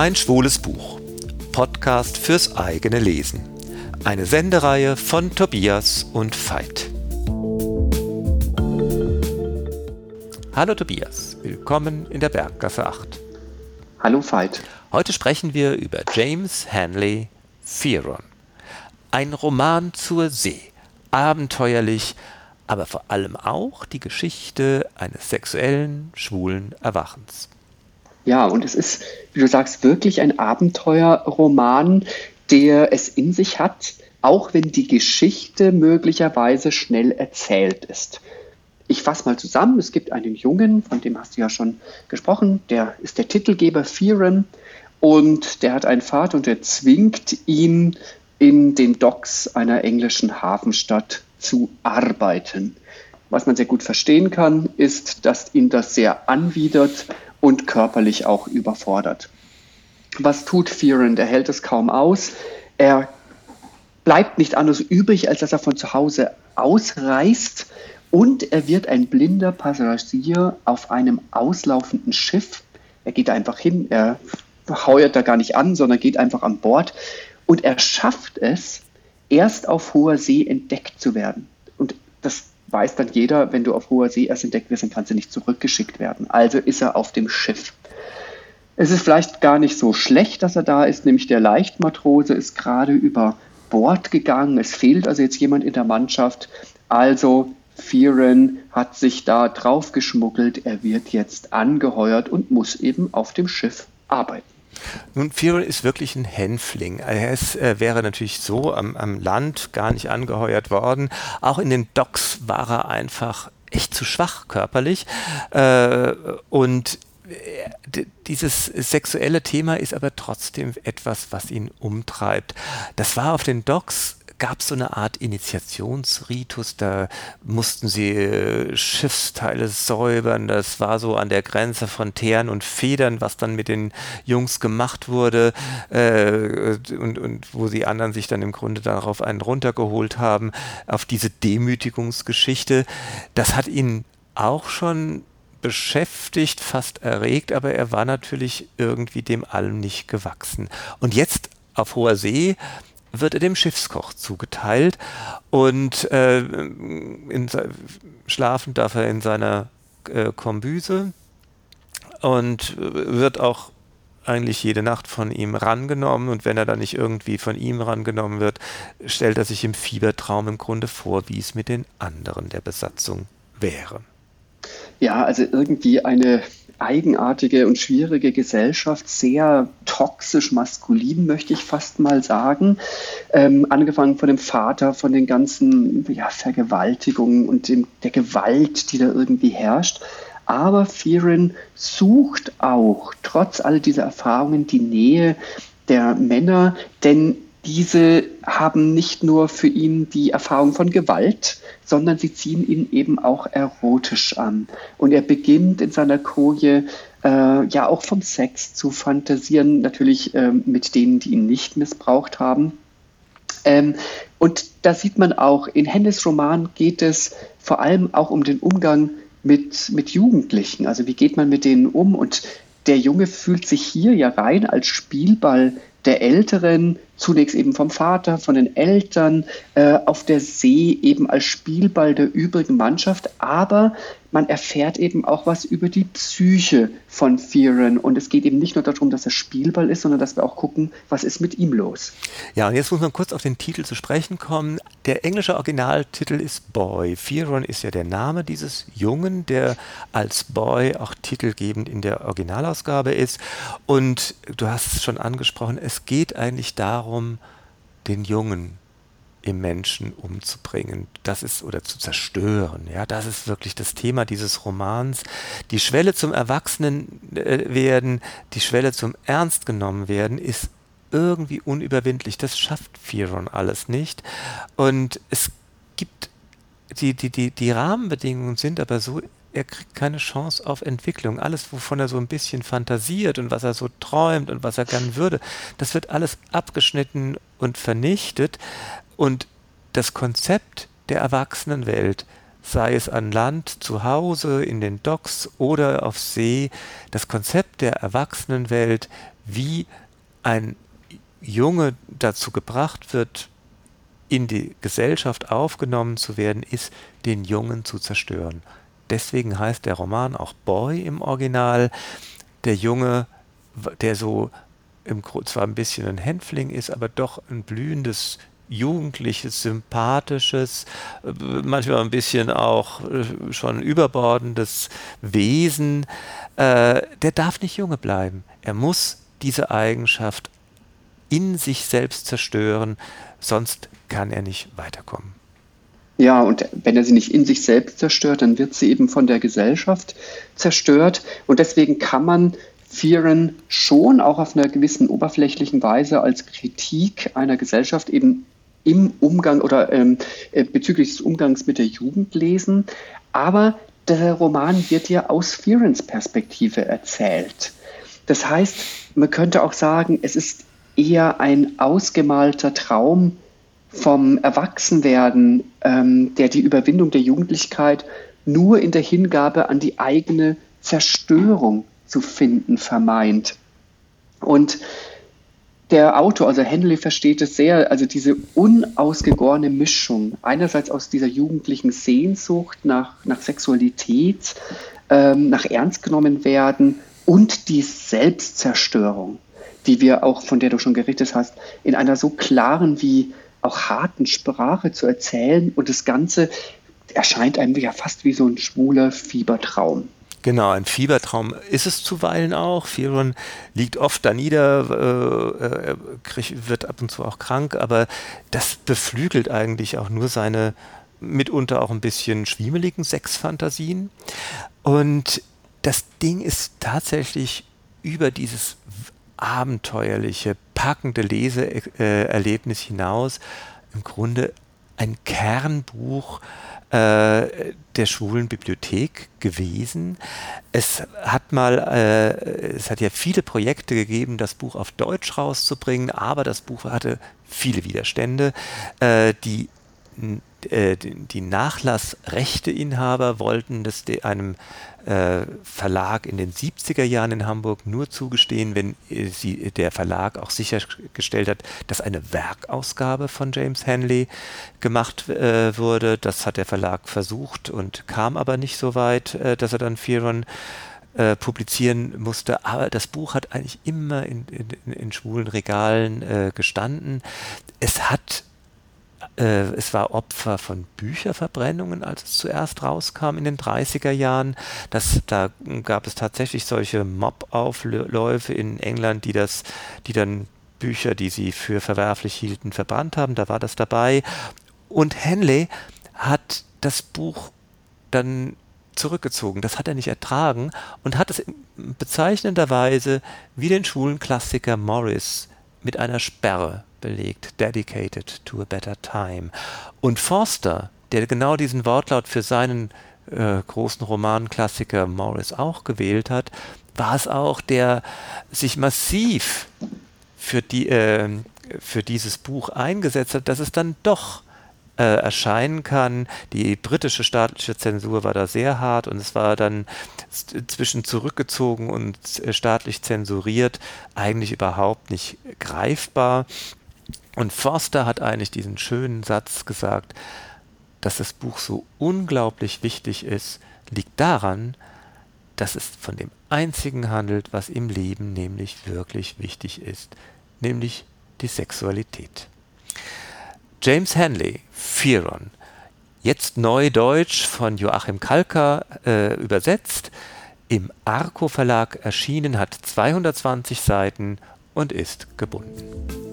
Mein schwules Buch. Podcast fürs eigene Lesen. Eine Sendereihe von Tobias und Veit. Hallo Tobias, willkommen in der Berggasse 8. Hallo Veit. Heute sprechen wir über James Hanley Fearon. Ein Roman zur See. Abenteuerlich, aber vor allem auch die Geschichte eines sexuellen, schwulen Erwachens. Ja, und es ist, wie du sagst, wirklich ein Abenteuerroman, der es in sich hat, auch wenn die Geschichte möglicherweise schnell erzählt ist. Ich fasse mal zusammen. Es gibt einen Jungen, von dem hast du ja schon gesprochen, der ist der Titelgeber Fearon und der hat einen Vater und der zwingt ihn in den Docks einer englischen Hafenstadt zu arbeiten. Was man sehr gut verstehen kann, ist, dass ihn das sehr anwidert und körperlich auch überfordert. Was tut Fearon? Der hält es kaum aus. Er bleibt nicht anders übrig, als dass er von zu Hause ausreist und er wird ein blinder Passagier auf einem auslaufenden Schiff. Er geht einfach hin, er heuert da gar nicht an, sondern geht einfach an Bord und er schafft es, erst auf hoher See entdeckt zu werden. Und das weiß dann jeder, wenn du auf hoher See erst entdeckt wirst, dann kannst du nicht zurückgeschickt werden. Also ist er auf dem Schiff. Es ist vielleicht gar nicht so schlecht, dass er da ist, nämlich der Leichtmatrose ist gerade über Bord gegangen. Es fehlt also jetzt jemand in der Mannschaft. Also Fearon hat sich da drauf geschmuggelt. Er wird jetzt angeheuert und muss eben auf dem Schiff arbeiten. Nun, Fearon ist wirklich ein Hänfling. Er ist, äh, wäre natürlich so am, am Land gar nicht angeheuert worden. Auch in den Docks war er einfach echt zu schwach körperlich. Äh, und äh, dieses sexuelle Thema ist aber trotzdem etwas, was ihn umtreibt. Das war auf den Docks gab es so eine Art Initiationsritus, da mussten sie äh, Schiffsteile säubern, das war so an der Grenze von Teeren und Federn, was dann mit den Jungs gemacht wurde äh, und, und wo die anderen sich dann im Grunde darauf einen runtergeholt haben, auf diese Demütigungsgeschichte. Das hat ihn auch schon beschäftigt, fast erregt, aber er war natürlich irgendwie dem allem nicht gewachsen. Und jetzt auf hoher See wird er dem Schiffskoch zugeteilt und äh, in, schlafen darf er in seiner äh, Kombüse und wird auch eigentlich jede Nacht von ihm rangenommen und wenn er dann nicht irgendwie von ihm rangenommen wird, stellt er sich im Fiebertraum im Grunde vor, wie es mit den anderen der Besatzung wäre. Ja, also irgendwie eine eigenartige und schwierige Gesellschaft, sehr toxisch maskulin, möchte ich fast mal sagen. Ähm, angefangen von dem Vater, von den ganzen ja, Vergewaltigungen und dem, der Gewalt, die da irgendwie herrscht. Aber Fearon sucht auch, trotz all dieser Erfahrungen, die Nähe der Männer, denn diese haben nicht nur für ihn die Erfahrung von Gewalt, sondern sie ziehen ihn eben auch erotisch an. Und er beginnt in seiner Koje äh, ja auch vom Sex zu fantasieren, natürlich äh, mit denen, die ihn nicht missbraucht haben. Ähm, und da sieht man auch, in Hennes Roman geht es vor allem auch um den Umgang mit, mit Jugendlichen. Also wie geht man mit denen um? Und der Junge fühlt sich hier ja rein als Spielball der Älteren, zunächst eben vom Vater, von den Eltern, äh, auf der See eben als Spielball der übrigen Mannschaft, aber man erfährt eben auch was über die Psyche von Fearon. Und es geht eben nicht nur darum, dass er Spielball ist, sondern dass wir auch gucken, was ist mit ihm los. Ja, und jetzt muss man kurz auf den Titel zu sprechen kommen. Der englische Originaltitel ist Boy. Fearon ist ja der Name dieses Jungen, der als Boy auch titelgebend in der Originalausgabe ist. Und du hast es schon angesprochen, es geht eigentlich darum, den Jungen im Menschen umzubringen. Das ist oder zu zerstören. Ja, das ist wirklich das Thema dieses Romans. Die Schwelle zum Erwachsenen äh, werden, die Schwelle zum Ernst genommen werden, ist irgendwie unüberwindlich. Das schafft Fearon alles nicht. Und es gibt die, die, die, die Rahmenbedingungen sind aber so er kriegt keine Chance auf Entwicklung. Alles, wovon er so ein bisschen fantasiert und was er so träumt und was er gern würde, das wird alles abgeschnitten und vernichtet. Und das Konzept der Erwachsenenwelt, sei es an Land, zu Hause, in den Docks oder auf See, das Konzept der Erwachsenenwelt wie ein Junge dazu gebracht wird, in die Gesellschaft aufgenommen zu werden, ist, den Jungen zu zerstören. Deswegen heißt der Roman auch Boy im Original. Der Junge, der so im, zwar ein bisschen ein Hänfling ist, aber doch ein blühendes jugendliches, sympathisches, äh, manchmal ein bisschen auch äh, schon überbordendes Wesen, äh, der darf nicht Junge bleiben. Er muss diese Eigenschaft in sich selbst zerstören, sonst kann er nicht weiterkommen. Ja, und wenn er sie nicht in sich selbst zerstört, dann wird sie eben von der Gesellschaft zerstört. Und deswegen kann man Fearon schon auch auf einer gewissen oberflächlichen Weise als Kritik einer Gesellschaft eben im Umgang oder ähm, äh, bezüglich des Umgangs mit der Jugend lesen. Aber der Roman wird ja aus Fearons Perspektive erzählt. Das heißt, man könnte auch sagen, es ist eher ein ausgemalter Traum vom Erwachsenwerden, ähm, der die Überwindung der Jugendlichkeit nur in der Hingabe an die eigene Zerstörung zu finden vermeint. Und der Autor, also Henley, versteht es sehr, also diese unausgegorene Mischung, einerseits aus dieser jugendlichen Sehnsucht nach, nach Sexualität, ähm, nach ernst genommen werden und die Selbstzerstörung, die wir auch, von der du schon gerichtet hast, in einer so klaren wie auch harten Sprache zu erzählen und das Ganze erscheint einem ja fast wie so ein schwuler Fiebertraum. Genau, ein Fiebertraum ist es zuweilen auch. Firon liegt oft da nieder, äh, wird ab und zu auch krank, aber das beflügelt eigentlich auch nur seine mitunter auch ein bisschen schwiemeligen Sexfantasien. Und das Ding ist tatsächlich über dieses abenteuerliche, packende Leseerlebnis hinaus im Grunde ein Kernbuch äh, der schwulen Bibliothek gewesen. Es hat mal, äh, es hat ja viele Projekte gegeben, das Buch auf Deutsch rauszubringen, aber das Buch hatte viele Widerstände. Äh, die die Nachlassrechteinhaber wollten das einem äh, Verlag in den 70er Jahren in Hamburg nur zugestehen, wenn äh, sie, der Verlag auch sichergestellt hat, dass eine Werkausgabe von James Hanley gemacht äh, wurde. Das hat der Verlag versucht und kam aber nicht so weit, äh, dass er dann Firon äh, publizieren musste. Aber das Buch hat eigentlich immer in, in, in schwulen Regalen äh, gestanden. Es hat äh, es war Opfer von Bücherverbrennungen, als es zuerst rauskam in den 30er Jahren. Das, da gab es tatsächlich solche Mob-Aufläufe in England, die das, die dann Bücher, die sie für verwerflich hielten, verbrannt haben. Da war das dabei. Und Henley hat das Buch dann zurückgezogen. Das hat er nicht ertragen und hat es bezeichnenderweise wie den Schulenklassiker Morris mit einer Sperre belegt, dedicated to a better time. Und Forster, der genau diesen Wortlaut für seinen äh, großen Romanklassiker Morris auch gewählt hat, war es auch, der sich massiv für, die, äh, für dieses Buch eingesetzt hat, dass es dann doch äh, erscheinen kann. Die britische staatliche Zensur war da sehr hart und es war dann zwischen zurückgezogen und äh, staatlich zensuriert eigentlich überhaupt nicht greifbar. Und Forster hat eigentlich diesen schönen Satz gesagt, dass das Buch so unglaublich wichtig ist, liegt daran, dass es von dem einzigen handelt, was im Leben nämlich wirklich wichtig ist, nämlich die Sexualität. James Hanley, Phiron, jetzt neu Deutsch von Joachim Kalker äh, übersetzt, im Arco Verlag erschienen, hat 220 Seiten und ist gebunden.